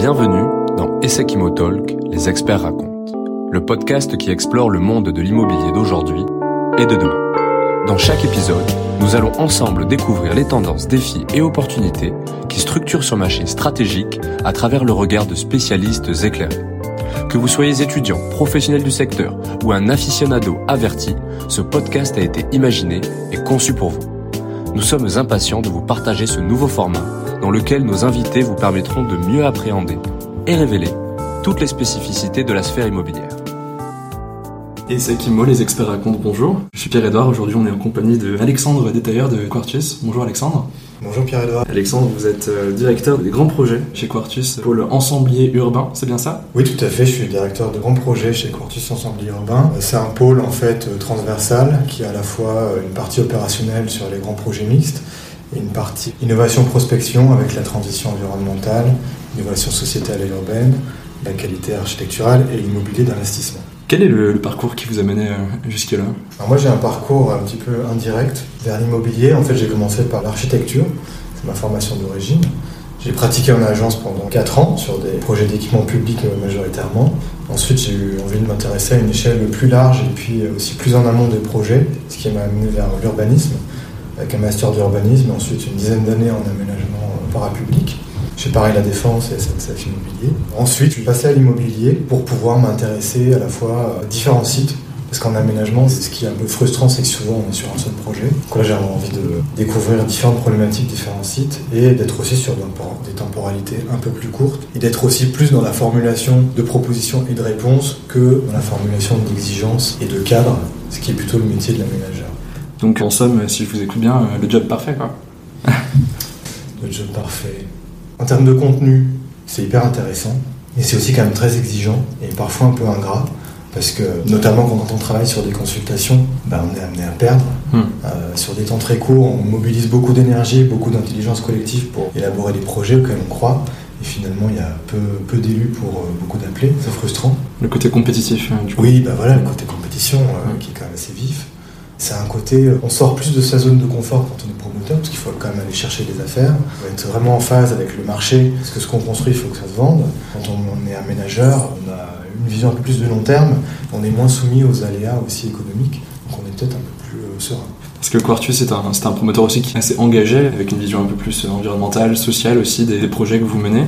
Bienvenue dans Essekimo Talk, les experts racontent, le podcast qui explore le monde de l'immobilier d'aujourd'hui et de demain. Dans chaque épisode, nous allons ensemble découvrir les tendances, défis et opportunités qui structurent ce marché stratégique à travers le regard de spécialistes éclairés. Que vous soyez étudiant, professionnel du secteur ou un aficionado averti, ce podcast a été imaginé et conçu pour vous. Nous sommes impatients de vous partager ce nouveau format dans lequel nos invités vous permettront de mieux appréhender et révéler toutes les spécificités de la sphère immobilière. Et c'est Kimo, les experts racontent bonjour. Je suis Pierre-Edouard, aujourd'hui on est en compagnie de Alexandre Détailleur de Quartus. Bonjour Alexandre. Bonjour Pierre-Edouard. Alexandre, vous êtes euh, directeur des grands projets chez Quartus, pôle ensemblier urbain, c'est bien ça? Oui, tout à fait, je suis directeur de grands projets chez Quartus Ensemblier Urbain. C'est un pôle en fait transversal qui a à la fois une partie opérationnelle sur les grands projets mixtes une partie innovation prospection avec la transition environnementale, l'innovation sociétale et urbaine, la qualité architecturale et l'immobilier d'investissement. Quel est le, parcours qui vous a mené jusque-là? Moi j'ai un parcours un petit peu indirect vers l'immobilier. En fait j'ai commencé par l'architecture, c'est ma formation d'origine. J'ai pratiqué en agence pendant 4 ans sur des projets d'équipement public majoritairement. Ensuite, j'ai eu envie de m'intéresser à une échelle plus large et puis aussi plus en amont des projets, ce qui m'a amené vers l'urbanisme avec un master d'urbanisme, ensuite une dizaine d'années en aménagement parapublic chez Paris La Défense et SNCF Immobilier. Ensuite, je suis passé à l'immobilier pour pouvoir m'intéresser à la fois à différents sites. Parce qu'en aménagement, ce qui est un peu frustrant, c'est que souvent on est sur un seul projet. J'avais envie de découvrir différentes problématiques, différents sites, et d'être aussi sur des temporalités un peu plus courtes, et d'être aussi plus dans la formulation de propositions et de réponses que dans la formulation d'exigences et de cadres, ce qui est plutôt le métier de l'aménageur. Donc en somme, si je vous écoute bien, le job parfait quoi. le job parfait. En termes de contenu, c'est hyper intéressant, mais c'est aussi quand même très exigeant et parfois un peu ingrat. Parce que, notamment quand on travaille sur des consultations, ben, on est amené à perdre. Hmm. Euh, sur des temps très courts, on mobilise beaucoup d'énergie, beaucoup d'intelligence collective pour élaborer des projets auxquels on croit. Et finalement, il y a peu, peu d'élus pour euh, beaucoup d'appelés. C'est frustrant. Le côté compétitif, hein, du coup. Oui, ben voilà, le côté compétition euh, qui est quand même assez vif c'est un côté, on sort plus de sa zone de confort quand on est promoteur, parce qu'il faut quand même aller chercher des affaires, être vraiment en phase avec le marché, parce que ce qu'on construit, il faut que ça se vende. Quand on est aménageur, on a une vision un peu plus de long terme, on est moins soumis aux aléas aussi économiques, donc on est peut-être un peu plus euh, serein. Parce que Quartus, c'est un, un, promoteur aussi qui est assez engagé, avec une vision un peu plus environnementale, sociale aussi des projets que vous menez.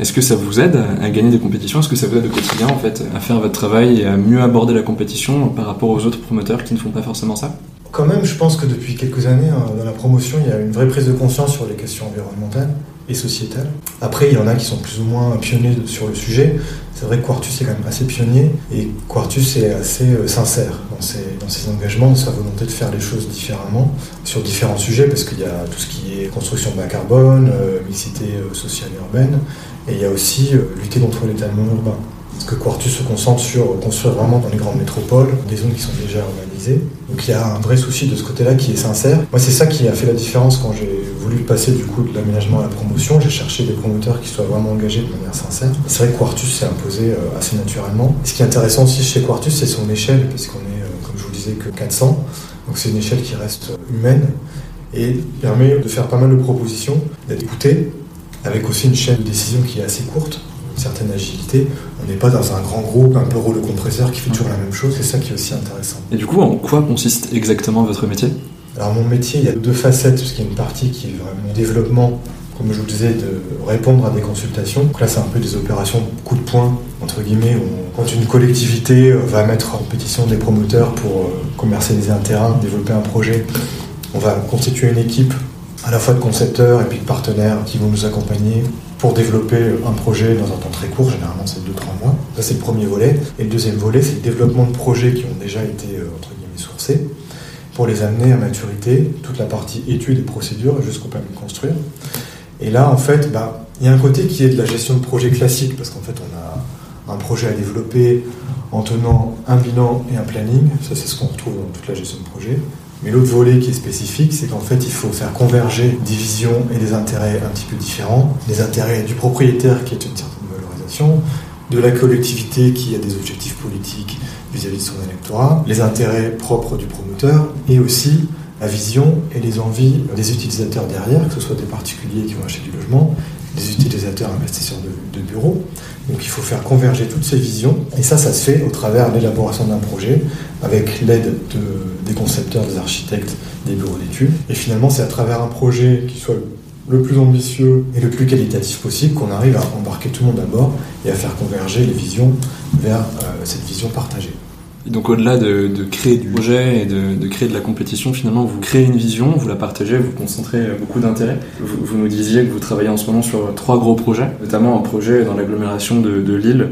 Est-ce que ça vous aide à gagner des compétitions? Est-ce que ça vous aide au quotidien en fait à faire votre travail et à mieux aborder la compétition par rapport aux autres promoteurs qui ne font pas forcément ça? Quand même, je pense que depuis quelques années, hein, dans la promotion, il y a une vraie prise de conscience sur les questions environnementales et sociétales. Après, il y en a qui sont plus ou moins pionniers sur le sujet. C'est vrai que Quartus est quand même assez pionnier et Quartus est assez euh, sincère dans ses, dans ses engagements, dans sa volonté de faire les choses différemment sur différents sujets parce qu'il y a tout ce qui est construction bas carbone, euh, mixité euh, sociale et urbaine, et il y a aussi euh, lutter contre l'étalement urbain. Parce que Quartus se concentre sur construire vraiment dans les grandes métropoles, des zones qui sont déjà urbanisées. Donc il y a un vrai souci de ce côté-là qui est sincère. Moi, c'est ça qui a fait la différence quand j'ai voulu passer du coup de l'aménagement à la promotion. J'ai cherché des promoteurs qui soient vraiment engagés de manière sincère. C'est vrai que Quartus s'est imposé euh, assez naturellement. ce qui est intéressant aussi chez Quartus, c'est son échelle, puisqu'on est, euh, comme je vous disais, que 400. Donc c'est une échelle qui reste humaine et permet de faire pas mal de propositions, d'être écouté, avec aussi une chaîne de décision qui est assez courte, une certaine agilité. On n'est pas dans un grand groupe, un peu rouleau compresseur qui fait toujours la même chose, c'est ça qui est aussi intéressant. Et du coup, en quoi consiste exactement votre métier? Alors mon métier, il y a deux facettes, parce qu'il y a une partie qui est vraiment développement, comme je vous disais, de répondre à des consultations. Donc là, c'est un peu des opérations coup de poing, entre guillemets, où quand une collectivité euh, va mettre en pétition des promoteurs pour euh, commercialiser un terrain, développer un projet, on va constituer une équipe à la fois de concepteurs et puis de partenaires qui vont nous accompagner pour développer un projet dans un temps très court, généralement c'est 2-3 mois. Ça c'est le premier volet. Et le deuxième volet, c'est le développement de projets qui ont déjà été euh, entre guillemets sourcés pour les amener à maturité, toute la partie études et procédures jusqu'au permis de construire. Et là, en fait, bah, il y a un côté qui est de la gestion de projet classique, parce qu'en fait, on a un projet à développer en tenant un bilan et un planning. Ça, c'est ce qu'on retrouve dans toute la gestion de projet. Mais l'autre volet qui est spécifique, c'est qu'en fait, il faut faire converger des visions et des intérêts un petit peu différents. Les intérêts du propriétaire qui est une certaine valorisation, de la collectivité qui a des objectifs politiques vis-à-vis de son électorat, les intérêts propres du promoteur et aussi la vision et les envies des utilisateurs derrière, que ce soit des particuliers qui vont acheter du logement des utilisateurs investisseurs de, bureaux. Donc il faut faire converger toutes ces visions. Et ça, ça se fait au travers de l'élaboration d'un projet avec l'aide de, des concepteurs, des architectes, des bureaux d'études. Et finalement, c'est à travers un projet qui soit le plus ambitieux et le plus qualitatif possible qu'on arrive à embarquer tout le monde à bord et à faire converger les visions vers euh, cette vision partagée. Donc au-delà de, créer du projet et de, créer de la compétition, finalement, vous créez une vision, vous la partagez, vous concentrez beaucoup d'intérêt. Vous, nous disiez que vous travaillez en ce moment sur trois gros projets, notamment un projet dans l'agglomération de Lille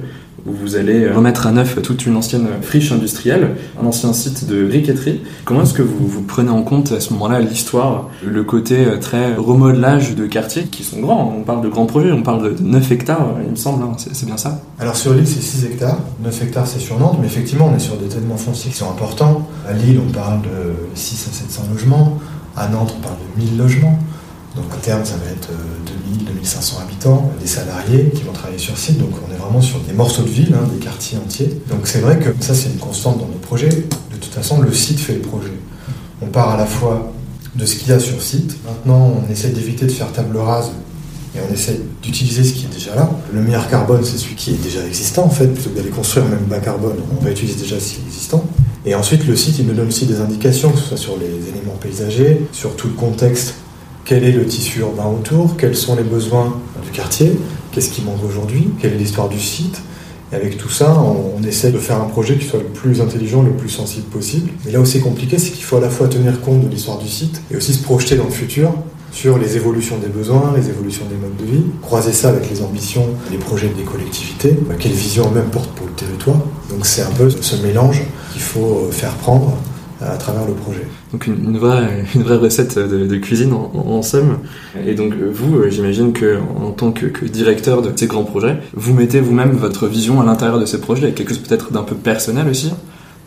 où vous allez remettre à neuf toute une ancienne friche industrielle, un ancien site de briqueterie. Comment est-ce que vous, prenez en compte à ce moment-là l'histoire, le côté très remodelage de quartiers qui sont grands On parle de grands projets, on parle de 9 hectares, il me semble, hein. c'est bien ça? Alors sur l'île, c'est 6 hectares, 9 hectares c'est sur Nantes, mais effectivement on est sur des événements fonciers qui sont importants. À Lille, on parle de 6 à 700 logements, à Nantes, on parle de 1000 logements. Donc à terme, ça va être 2000, 2500 habitants, des salariés qui vont travailler sur site. Donc on est vraiment sur des morceaux de ville, hein, des quartiers entiers. Donc c'est vrai que ça, c'est une constante dans nos projets. De toute façon, le site fait le projet. On part à la fois de ce qu'il y a sur site. Maintenant, on essaie d'éviter de faire table rase et on essaie d'utiliser ce qui est déjà là. Le meilleur carbone, c'est celui qui est déjà existant en fait, plutôt que d'aller construire même bas carbone, on va utiliser déjà ce qui est existant. Et ensuite, le site, il nous donne aussi des indications, que ce soit sur les éléments paysagers, sur tout le contexte quel est le tissu urbain autour, quels sont les besoins du quartier, qu'est-ce qui manque aujourd'hui, quelle est l'histoire du site? Et avec tout ça, on, essaie de faire un projet qui soit le plus intelligent, le plus sensible possible. Mais là où c'est compliqué, c'est qu'il faut à la fois tenir compte de l'histoire du site et aussi se projeter dans le futur sur les évolutions des besoins, les évolutions des modes de vie, croiser ça avec les ambitions, les projets des collectivités, quelle vision eux-mêmes portent pour le territoire. Donc c'est un peu ce mélange qu'il faut faire prendre à travers le projet. Donc une, une, vraie, une vraie recette de, de cuisine en, en, en, somme. Et donc vous, j'imagine que en tant que, que, directeur de ces grands projets, vous mettez vous-même votre vision à l'intérieur de ces projets, avec quelque chose peut-être d'un peu personnel aussi.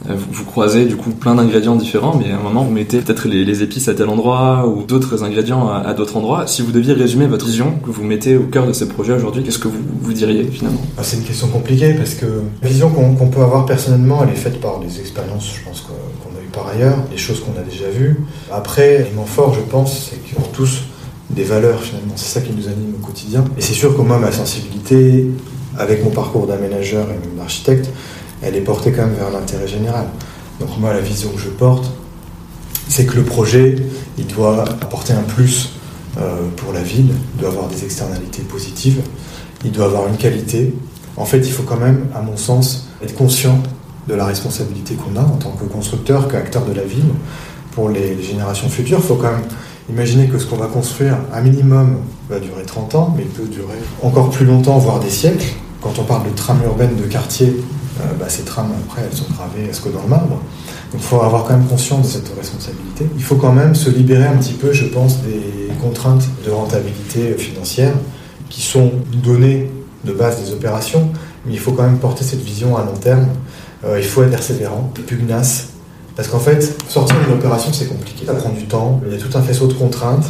Vous, vous, croisez du coup plein d'ingrédients différents, mais à un moment vous mettez peut-être les, les, épices à tel endroit ou d'autres ingrédients à, à d'autres endroits. Si vous deviez résumer votre vision que vous mettez au cœur de ces projets aujourd'hui, qu'est-ce que vous, vous diriez finalement? Ah, C'est une question compliquée parce que la vision qu'on qu peut avoir personnellement, elle est faite par des expériences, je pense, eues par ailleurs, des choses qu'on a déjà vues. Après, l'élément fort, je pense, c'est qu'ils ont tous des valeurs finalement. C'est ça qui nous anime au quotidien. Et c'est sûr que moi, ma sensibilité, avec mon parcours d'aménageur et même d'architecte, elle est portée quand même vers l'intérêt général. Donc moi, la vision que je porte, c'est que le projet, il doit apporter un plus euh, pour la ville, il doit avoir des externalités positives, il doit avoir une qualité. En fait, il faut quand même, à mon sens, être conscient de la responsabilité qu'on a en tant que constructeur, qu'acteur de la ville. Pour les générations futures, il faut quand même imaginer que ce qu'on va construire, un minimum, va durer 30 ans, mais peut durer encore plus longtemps, voire des siècles. Quand on parle de trame urbaine de quartier, euh, bah, ces trames, après, elles sont gravées est-ce que dans le marbre. Donc il faut avoir quand même conscience de cette responsabilité. Il faut quand même se libérer un petit peu, je pense, des contraintes de rentabilité financière qui sont données de base des opérations, mais il faut quand même porter cette vision à long terme. Euh, il faut être persévérant, pugnace, parce qu'en fait, sortir d'une opération, c'est compliqué. Ça prend du temps, il y a tout un faisceau de contraintes.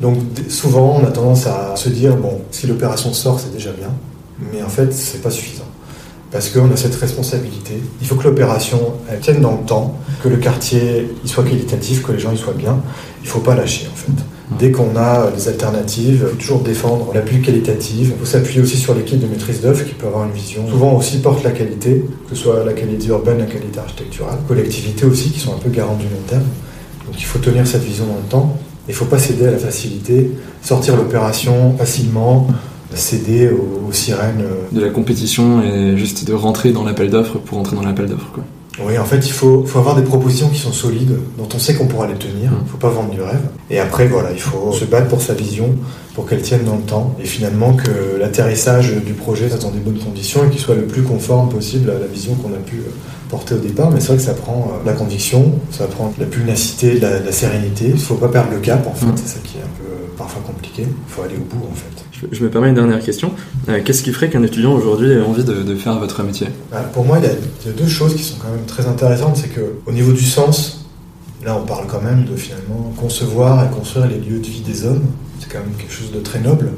Donc souvent, on a tendance à se dire, bon, si l'opération sort, c'est déjà bien, mais en fait, c'est pas suffisant parce qu'on a cette responsabilité. Il faut que l'opération tienne dans le temps, que le quartier il soit qualitatif, que les gens y soient bien. Il ne faut pas lâcher en fait. Dès qu'on a des alternatives, toujours défendre la plus qualitative. Il faut s'appuyer aussi sur l'équipe de maîtrise d'œuvre qui peut avoir une vision. Souvent aussi porte la qualité, que ce soit la qualité urbaine, la qualité architecturale. Collectivités aussi qui sont un peu garantes du long terme. Donc il faut tenir cette vision dans le temps. Il ne faut pas céder à la facilité, sortir l'opération facilement, céder aux, aux, sirènes. De la compétition et juste de rentrer dans l'appel d'offres pour entrer dans l'appel d'offres. Oui, en fait, il faut, faut, avoir des propositions qui sont solides, dont on sait qu'on pourra les tenir. Il mmh. ne faut pas vendre du rêve. Et après, voilà, il faut se battre pour sa vision, pour qu'elle tienne dans le temps. Et finalement, que l'atterrissage du projet soit dans des bonnes conditions et qu'il soit le plus conforme possible à la vision qu'on a pu porter au départ. Mais c'est vrai que ça prend la conviction, ça prend la pugnacité, la, la sérénité. Il ne faut pas perdre le cap, en fait. Mmh. C'est ça qui est un peu parfois compliqué. Il faut aller au bout, en fait. Je me permets une dernière question. Euh, Qu'est-ce qui ferait qu'un étudiant aujourd'hui ait envie de, faire votre métier? Bah, Pour moi, il y, a, il y, a, deux choses qui sont quand même très intéressantes. C'est qu'au niveau du sens, là, on parle quand même de finalement concevoir et construire les lieux de vie des hommes. C'est quand même quelque chose de très noble.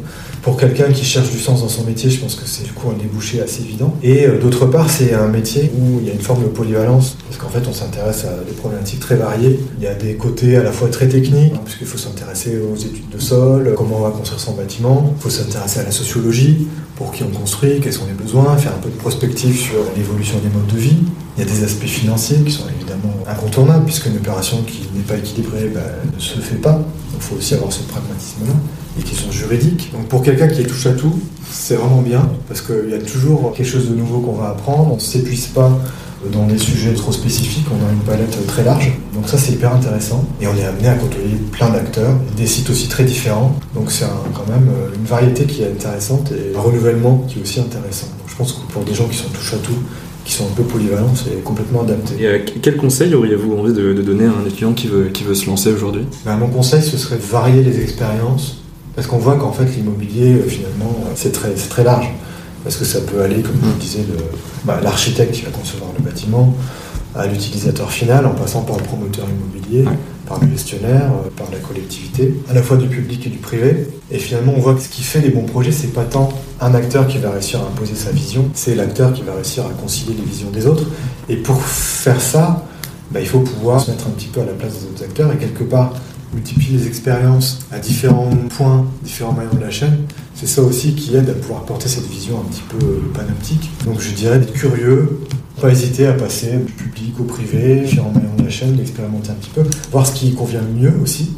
Pour quelqu'un qui cherche du sens dans son métier, je pense que c'est du coup un débouché assez évident. Et euh, d'autre part, c'est un métier où il y a une forme de polyvalence, parce qu'en fait, on s'intéresse à des problématiques très variées. Il y a des côtés à la fois très techniques, hein, puisqu'il faut s'intéresser aux études de sol, comment on va construire son bâtiment, il faut s'intéresser à la sociologie, pour qui on construit, quels sont les besoins, faire un peu de prospective sur l'évolution des modes de vie. Il y a des aspects financiers qui sont évidemment incontournables, puisque une opération qui n'est pas équilibrée bah, ne se fait pas. Il faut aussi avoir ce pragmatisme-là. Les questions juridiques. Donc pour quelqu'un qui est touche à tout, c'est vraiment bien, parce qu'il y a toujours quelque chose de nouveau qu'on va apprendre. On ne s'épuise pas dans des sujets trop spécifiques, on a une palette très large. Donc ça c'est hyper intéressant. Et on est amené à côtoyer plein d'acteurs, des sites aussi très différents. Donc c'est quand même euh, une variété qui est intéressante et un renouvellement qui est aussi intéressant. Je pense que pour des gens qui sont touche à tout, qui sont un peu polyvalents, c'est complètement adapté. Et euh, quel conseil auriez-vous envie de, donner à un étudiant qui veut, qui veut se lancer aujourd'hui? Ben, Mon conseil, ce serait de varier les expériences, parce qu'on voit qu'en fait l'immobilier, euh, finalement, c'est très, très large. Parce que ça peut aller, comme je vous disais, de bah, l'architecte qui va concevoir le bâtiment, à l'utilisateur final, en passant par le promoteur immobilier, par le gestionnaire, euh, par la collectivité, à la fois du public et du privé. Et finalement, on voit que ce qui fait les bons projets, c'est pas tant un acteur qui va réussir à imposer sa vision, c'est l'acteur qui va réussir à concilier les visions des autres. Et pour faire ça, bah, il faut pouvoir se mettre un petit peu à la place des autres acteurs et quelque part multiplier les expériences à différents points, différents maillons de la chaîne c'est ça aussi qui aide à pouvoir porter cette vision un petit peu panoptique. Donc je dirais d'être curieux, pas hésiter à passer du public au privé, différents maillons de la chaîne, d'expérimenter un petit peu, voir ce qui convient le mieux aussi,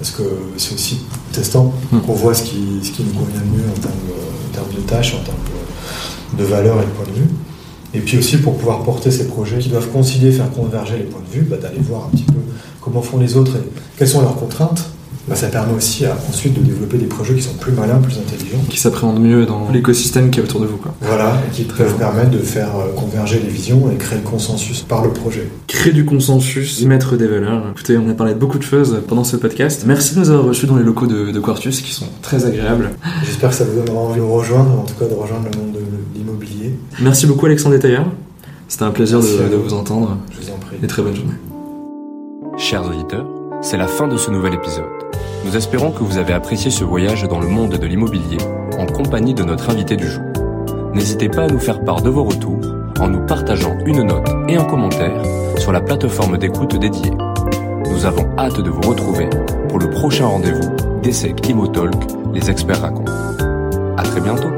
parce que c'est aussi testant hmm. qu'on voit ce qui, ce qui nous convient le mieux en termes, de tâches, en termes de, valeurs et de points de vue. Et puis aussi pour pouvoir porter ces projets qui doivent concilier, faire converger les points de vue, bah, d'aller voir un petit peu comment font les autres et quelles sont leurs contraintes bah, ça permet aussi ensuite de développer des projets qui sont plus malins, plus intelligents. Qui s'appréhendent mieux dans l'écosystème qui est autour de vous. Quoi. Voilà, et qui peuvent permettre de faire euh, converger les visions et créer le consensus par le projet. Créer du consensus, y mettre des valeurs. Écoutez, on a parlé de beaucoup de choses pendant ce podcast. Merci de nous avoir reçus dans les locaux de, Quartus qui sont très agréables. J'espère que ça vous donnera envie de rejoindre, en tout cas de rejoindre le monde de l'immobilier. Merci beaucoup Alexandre Détailleur. C'était un plaisir de, de, vous entendre. Je vous en prie. Et très bonne journée. Chers auditeurs, c'est la fin de ce nouvel épisode. Nous espérons que vous avez apprécié ce voyage dans le monde de l'immobilier en compagnie de notre invité du jour. N'hésitez pas à nous faire part de vos retours en nous partageant une note et un commentaire sur la plateforme d'écoute dédiée. Nous avons hâte de vous retrouver pour le prochain rendez-vous d'Essec Talk, les experts racontent. À très bientôt